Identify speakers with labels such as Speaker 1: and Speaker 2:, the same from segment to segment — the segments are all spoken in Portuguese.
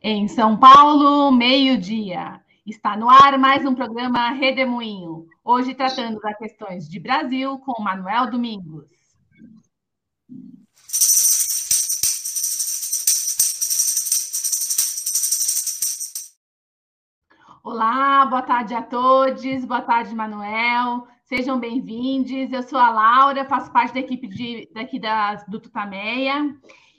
Speaker 1: Em São Paulo, meio-dia. Está no ar mais um programa Redemoinho. Hoje tratando das questões de Brasil com Manuel Domingos. Olá, boa tarde a todos, boa tarde, Manuel. Sejam bem-vindos. Eu sou a Laura, faço parte da equipe de, daqui da, do Tutameia.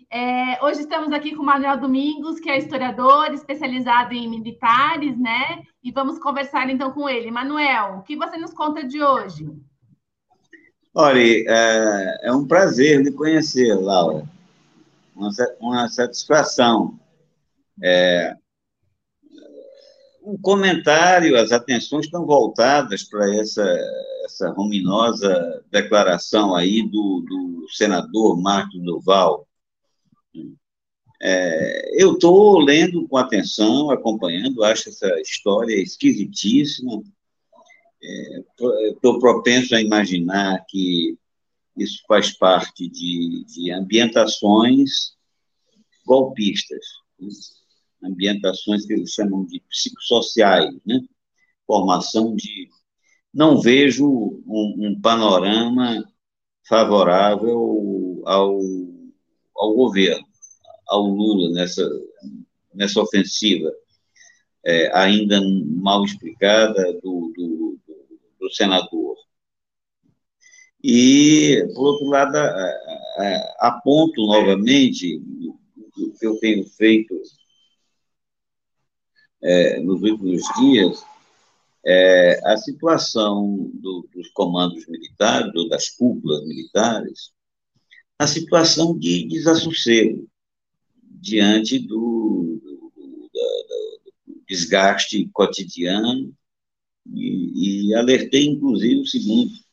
Speaker 1: É, hoje estamos aqui com o Manuel Domingos, que é historiador especializado em militares, né? E vamos conversar então com ele. Manuel, o que você nos conta de hoje?
Speaker 2: Olha, é, é um prazer lhe conhecer, Laura. Uma, uma satisfação. É, um comentário, as atenções estão voltadas para essa, essa ruminosa declaração aí do, do senador Marcos Duval. É, eu estou lendo com atenção, acompanhando, acho essa história esquisitíssima. Estou é, propenso a imaginar que isso faz parte de, de ambientações golpistas ambientações que eles chamam de psicossociais, né? Formação de. Não vejo um, um panorama favorável ao, ao governo, ao Lula nessa, nessa ofensiva é, ainda mal explicada do, do, do, senador. E, por outro lado, aponto novamente o que eu tenho feito é, nos últimos dias é, a situação do, dos comandos militares, das cúpulas militares, a situação de desassossego diante do, do, do, do desgaste cotidiano e, e, alertei, inclusive, o seguinte,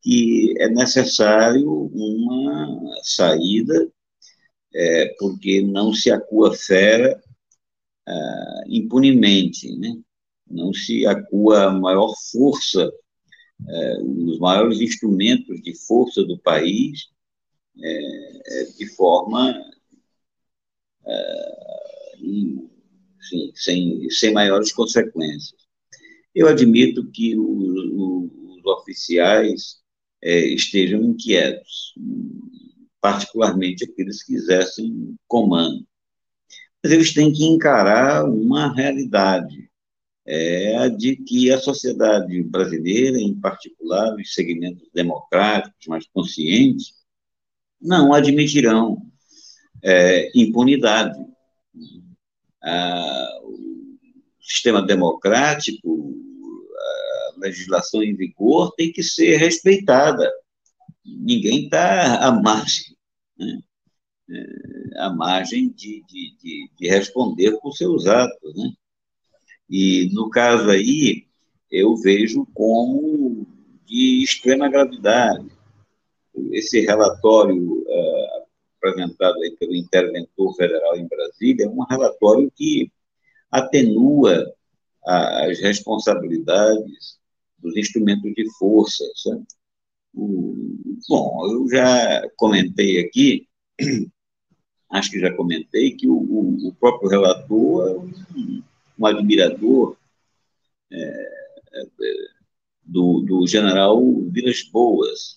Speaker 2: que é necessário uma saída, é, porque não se acua fera impunemente, né? não se acua a maior força, uh, os maiores instrumentos de força do país uh, de forma sem, sem maiores consequências. Eu admito que os, os oficiais estejam inquietos, particularmente aqueles que exercem comando mas eles têm que encarar uma realidade, é a de que a sociedade brasileira, em particular os segmentos democráticos mais conscientes, não admitirão é, impunidade. Ah, o sistema democrático, a legislação em vigor tem que ser respeitada. Ninguém está à margem. Né? À margem de, de, de, de, responder por seus atos, né? E, no caso aí, eu vejo como de extrema gravidade. Esse relatório uh, apresentado aí pelo interventor federal em Brasília é um relatório que atenua as responsabilidades dos instrumentos de força. Sabe? O, bom, eu já comentei aqui acho que já comentei, que o, o, o próprio relator é um, um admirador é, é, do, do general Vilas Boas.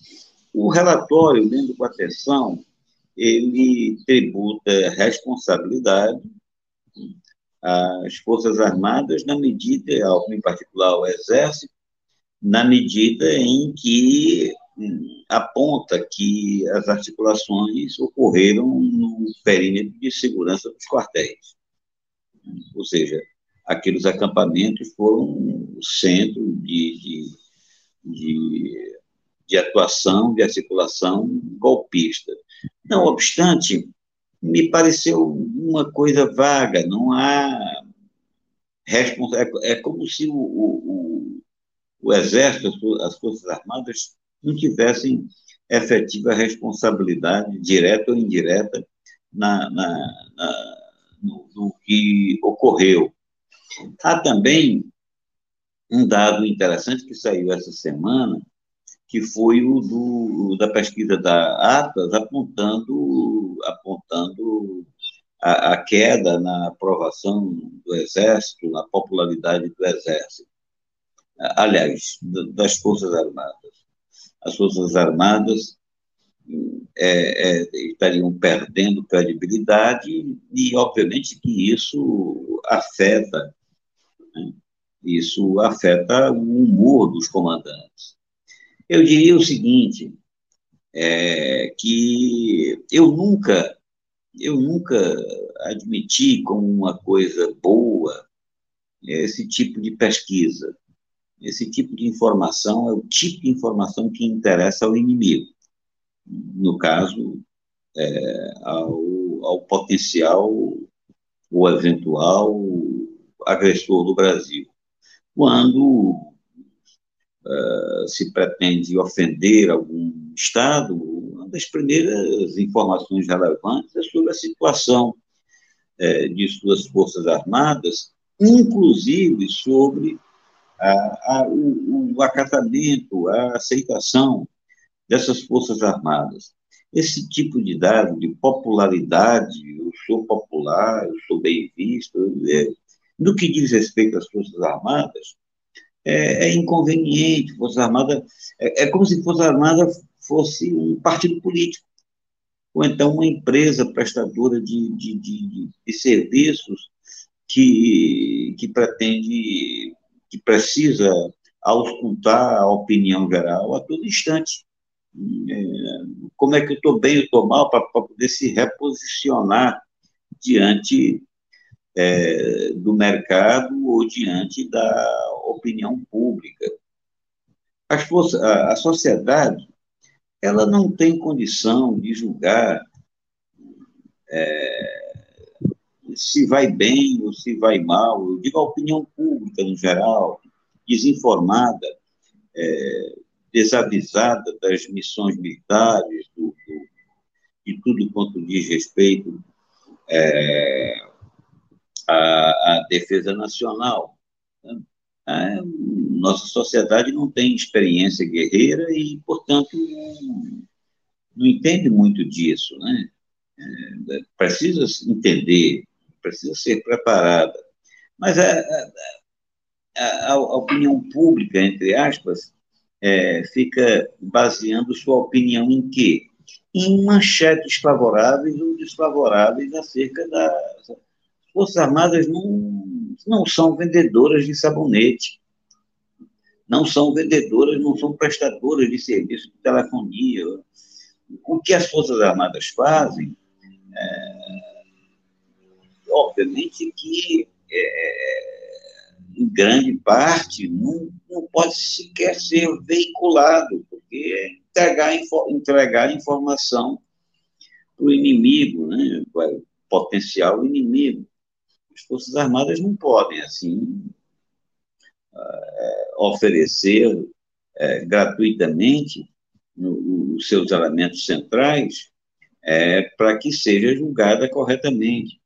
Speaker 2: O relatório, lendo com atenção, ele tributa responsabilidade às Forças Armadas na medida, em particular ao Exército, na medida em que aponta que as articulações ocorreram no perímetro de segurança dos quartéis. Ou seja, aqueles acampamentos foram o centro de, de, de, de atuação, de articulação golpista. Não obstante, me pareceu uma coisa vaga, não há responsabilidade. É, é como se o, o, o Exército, as Forças Armadas, não tivessem efetiva responsabilidade, direta ou indireta, na, na, na no, no, que ocorreu. Há também um dado interessante que saiu essa semana, que foi o do, da pesquisa da Atlas, apontando, apontando a, a, queda na aprovação do Exército, na popularidade do Exército. Aliás, das Forças Armadas. As Forças Armadas é, é, estariam perdendo credibilidade e, obviamente, que isso afeta, né? isso afeta o humor dos comandantes. Eu diria o seguinte, é, que eu nunca, eu nunca admiti como uma coisa boa esse tipo de pesquisa. Esse tipo de informação é o tipo de informação que interessa ao inimigo no caso, é, ao, ao potencial ou eventual agressor do Brasil. Quando uh, se pretende ofender algum Estado, uma das primeiras informações relevantes é sobre a situação é, de suas Forças Armadas, inclusive sobre a, a, o, o acatamento, a aceitação dessas Forças Armadas. Esse tipo de dado de popularidade, eu sou popular, eu sou bem visto, é, no que diz respeito às Forças Armadas, é, é inconveniente. Forças Armadas é, é como se Forças Armadas fosse um partido político, ou então uma empresa prestadora de, de, de, de serviços que, que pretende, que precisa auscultar a opinião geral a todo instante como é que eu estou bem ou estou mal, para poder se reposicionar diante é, do mercado ou diante da opinião pública. As forças, a, a sociedade ela não tem condição de julgar é, se vai bem ou se vai mal. Eu digo a opinião pública, no geral, desinformada, é, desavisada das missões militares, do, do, de tudo quanto diz respeito é, à, à, defesa nacional. É, nossa sociedade não tem experiência guerreira e, portanto, não, entende muito disso, né? É, precisa entender, precisa ser preparada. Mas a, a, a, opinião pública, entre aspas, é, fica baseando sua opinião em quê? Em manchetes favoráveis ou desfavoráveis acerca das Forças Armadas não, não são vendedoras de sabonete, não são vendedoras, não são prestadoras de serviço de telefonia. O que as Forças Armadas fazem, é, obviamente que é, em grande parte, não, não pode sequer ser veiculado, porque é entregar, entregar informação para o inimigo, né, o potencial inimigo. As Forças Armadas não podem, assim, uh, oferecer uh, gratuitamente os seus elementos centrais é, para que seja julgada corretamente.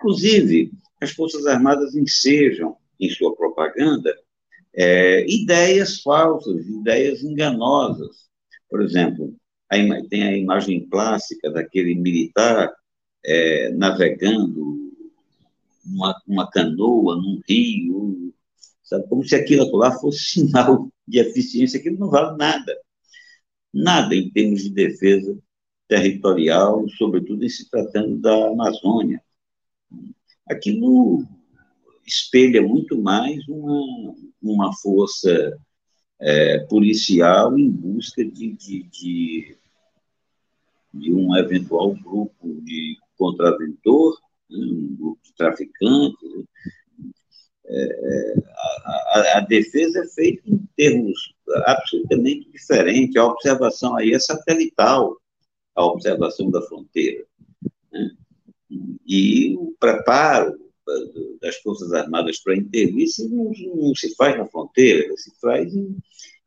Speaker 2: Inclusive, as Forças Armadas ensejam em sua propaganda é, ideias falsas, ideias enganosas. Por exemplo, a, tem a imagem clássica daquele militar é, navegando uma, canoa num rio, sabe? como se aquilo lá fosse sinal de eficiência, aquilo não vale nada. Nada em termos de defesa territorial, sobretudo em se tratando da Amazônia. Aquilo espelha muito mais uma, uma força é, policial em busca de, de, de, de, um eventual grupo de contraventor, né, um grupo de traficantes. É, a, a, a, defesa é feita em termos absolutamente diferentes. A observação aí é satelital, a observação da fronteira. E o preparo, das Forças Armadas para intervir se não, não, se faz na fronteira, se faz em,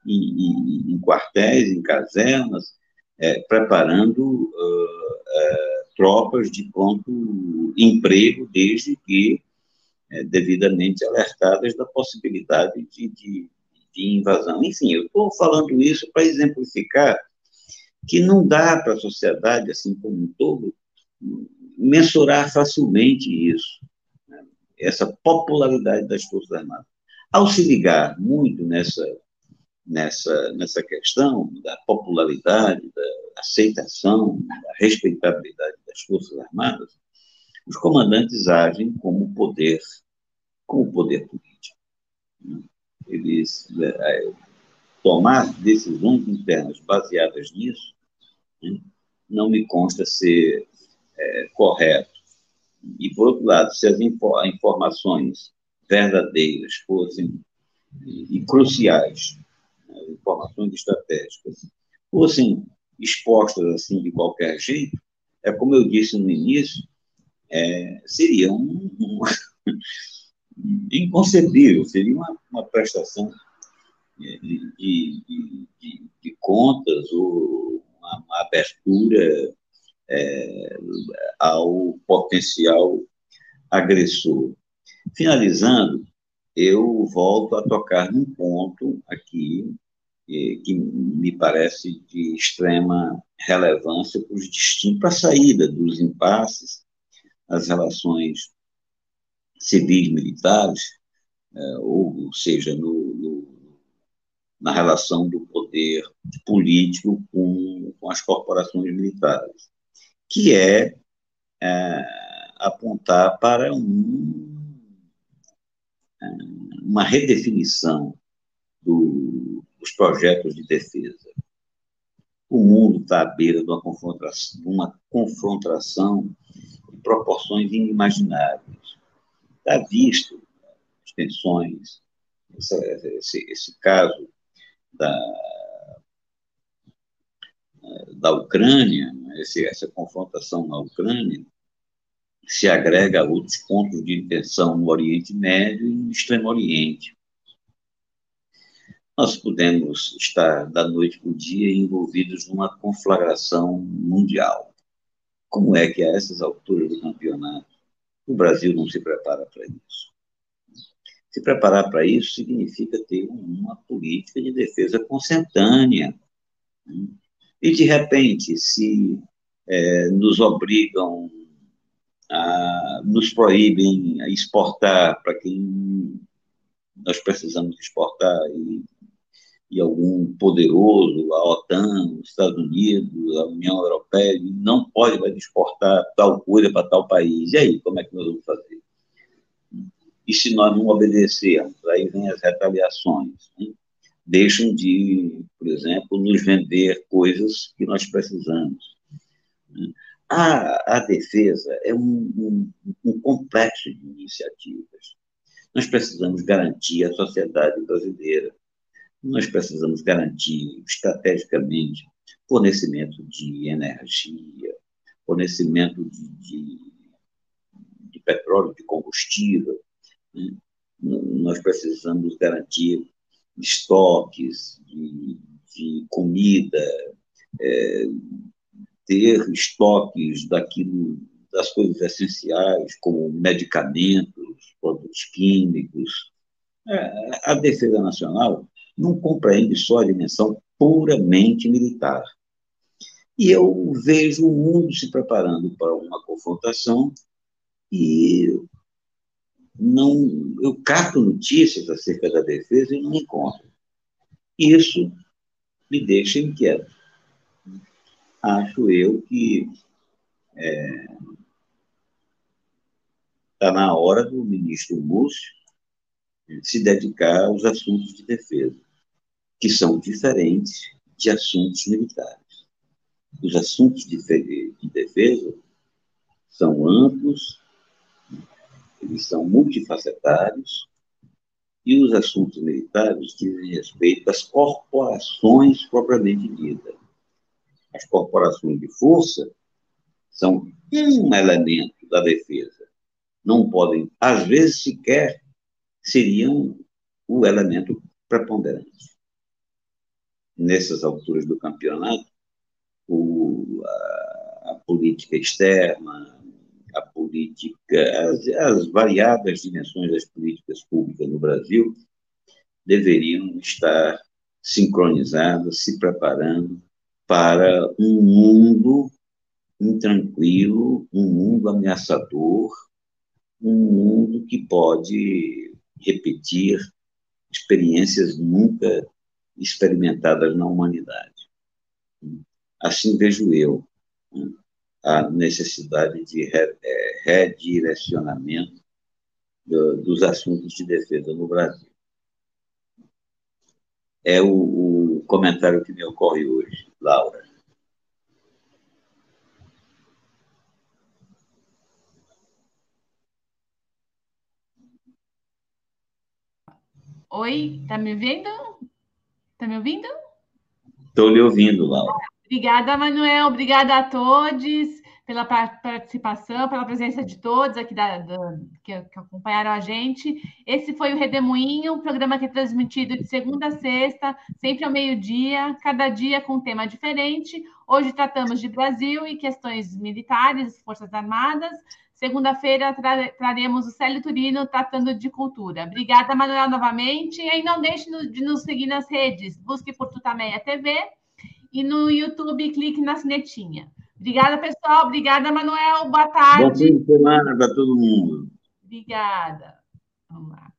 Speaker 2: em, em quartéis, em casernas, é, preparando uh, uh, tropas de pronto emprego, desde que é, devidamente alertadas da possibilidade de, de, de invasão. Enfim, eu estou falando isso para exemplificar que não dá para a sociedade, assim como um todo, mensurar facilmente isso, né? essa popularidade das Forças Armadas. Ao se ligar muito nessa, nessa, nessa questão da popularidade, da aceitação, da respeitabilidade das Forças Armadas, os comandantes agem como poder, como poder político. Né? Eles é, tomar decisões internas baseadas nisso né? não me consta ser é, correto. E, por outro lado, se as informações verdadeiras fossem e, e cruciais, né? informações estratégicas, fossem expostas assim de qualquer jeito, é como eu disse no início, é, seria um, um inconcebível, seria uma, uma prestação de, de, de, de, contas ou uma, uma abertura é, ao potencial agressor. Finalizando, eu volto a tocar num ponto aqui que me parece de extrema relevância para a saída dos impasses as relações civis militares, é, ou seja, no, no, na relação do poder político com, com as corporações militares, que é, é apontar para um, é, uma redefinição do, dos projetos de defesa. O mundo está à beira de uma confrontação, uma confrontação proporções inimagináveis. Está visto as tensões, essa, esse, esse caso da, da Ucrânia, esse, essa confrontação na Ucrânia, se agrega a outros pontos de tensão no Oriente Médio e no Extremo Oriente. Nós podemos estar da noite para o dia envolvidos numa conflagração mundial. Como é que a essas alturas do campeonato o Brasil não se prepara para isso? Se preparar para isso significa ter uma política de defesa consentânea. E, de repente, se é, nos obrigam, a, nos proíbem a exportar para quem nós precisamos exportar e e algum poderoso, a OTAN, os Estados Unidos, a União Europeia, não pode mais exportar tal coisa para tal país. E aí, como é que nós vamos fazer? E se nós não obedecermos, aí vem as retaliações. Né? Deixam de, por exemplo, nos vender coisas que nós precisamos. A, a defesa é um, um, um complexo de iniciativas. Nós precisamos garantir a sociedade brasileira nós precisamos garantir estrategicamente fornecimento de energia, fornecimento de, de, de petróleo, de combustível. Né? Nós precisamos garantir estoques de, de comida, é, ter estoques daquilo, das coisas essenciais, como medicamentos, produtos químicos. É, a defesa nacional não compreende só a dimensão puramente militar. E eu vejo o mundo se preparando para uma confrontação e não, eu capto notícias acerca da defesa e não encontro. Isso me deixa inquieto. Acho eu que está é, tá na hora do ministro Múcio se dedicar aos assuntos de defesa que são diferentes de assuntos militares. Os assuntos de defesa são amplos, eles são multifacetários, e os assuntos militares dizem respeito às corporações propriamente ditas. As corporações de força são um elemento da defesa. Não podem, às vezes, sequer seriam o elemento preponderante nessas alturas do campeonato, o, a, a, política externa, política, as, as variadas dimensões das políticas públicas no Brasil deveriam estar sincronizadas, se preparando para um mundo intranquilo, um mundo ameaçador, um mundo que pode repetir experiências nunca experimentadas na humanidade. Assim vejo eu né, a necessidade de é, redirecionamento dos assuntos de defesa no Brasil. É o, o comentário que me ocorre hoje, Laura.
Speaker 1: Oi, tá me vendo? Tá me ouvindo?
Speaker 2: Estou lhe ouvindo, Laura.
Speaker 1: Obrigada, Manuel. Obrigada a todos pela participação, pela presença de todos aqui da, da que, que, acompanharam a gente. Esse foi o Redemoinho, programa que é transmitido de segunda a sexta, sempre ao meio-dia, cada dia com um tema diferente. Hoje tratamos de Brasil e questões militares, Forças Armadas. Segunda-feira tra traremos o Célio Turino tratando de cultura. Obrigada, Manuel, novamente. E não deixe de nos seguir nas redes. Busque por Tutameia TV e no YouTube, clique na sinetinha. Obrigada, pessoal. Obrigada, Manuel. Boa tarde.
Speaker 2: Bom fim de semana para todo mundo.
Speaker 1: Obrigada. Vamos lá.